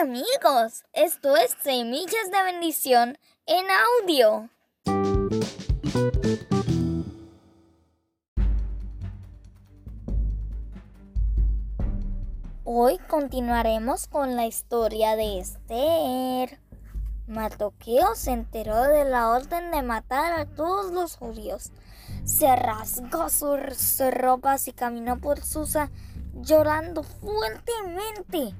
amigos, esto es Semillas de Bendición en audio. Hoy continuaremos con la historia de Esther. Mardoqueo se enteró de la orden de matar a todos los judíos. Se rasgó sus ropas y caminó por Susa llorando fuertemente.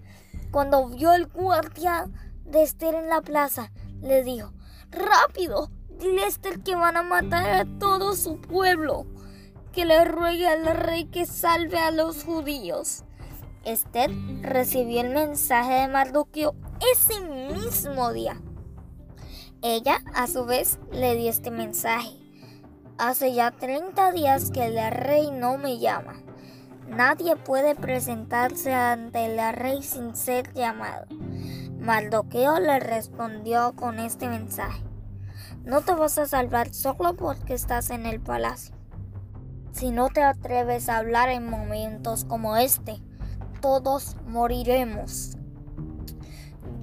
Cuando vio el guardia de Esther en la plaza, le dijo, rápido, dile a Esther que van a matar a todo su pueblo, que le ruegue al rey que salve a los judíos. Esther recibió el mensaje de Mardoqueo ese mismo día. Ella, a su vez, le dio este mensaje. Hace ya 30 días que el rey no me llama. Nadie puede presentarse ante el rey sin ser llamado. Mardoqueo le respondió con este mensaje. No te vas a salvar solo porque estás en el palacio. Si no te atreves a hablar en momentos como este, todos moriremos.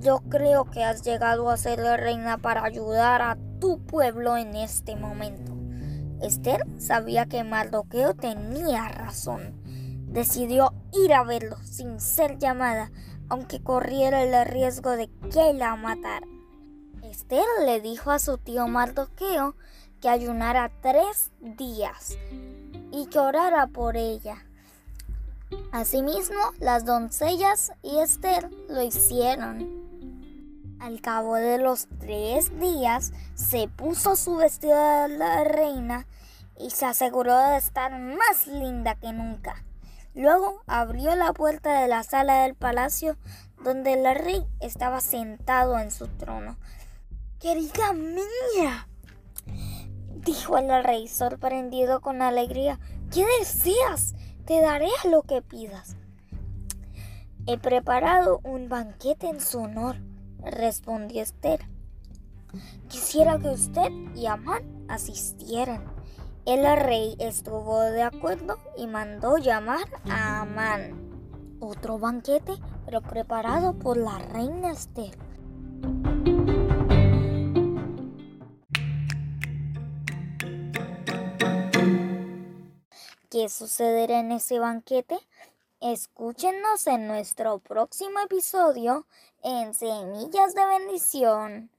Yo creo que has llegado a ser la reina para ayudar a tu pueblo en este momento. Esther sabía que Mardoqueo tenía razón decidió ir a verlo sin ser llamada, aunque corriera el riesgo de que la matara. Esther le dijo a su tío Mardoqueo que ayunara tres días y que orara por ella. Asimismo, las doncellas y Esther lo hicieron. Al cabo de los tres días, se puso su vestido de la reina y se aseguró de estar más linda que nunca. Luego abrió la puerta de la sala del palacio donde el rey estaba sentado en su trono. Querida mía, dijo el rey sorprendido con alegría, ¿qué deseas? Te daré lo que pidas. He preparado un banquete en su honor, respondió Esther. Quisiera que usted y Amán asistieran. El rey estuvo de acuerdo y mandó llamar a Amán. Otro banquete, pero preparado por la reina Esther. ¿Qué sucederá en ese banquete? Escúchenos en nuestro próximo episodio en Semillas de Bendición.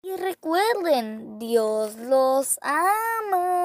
Y recuerden, Dios los ama.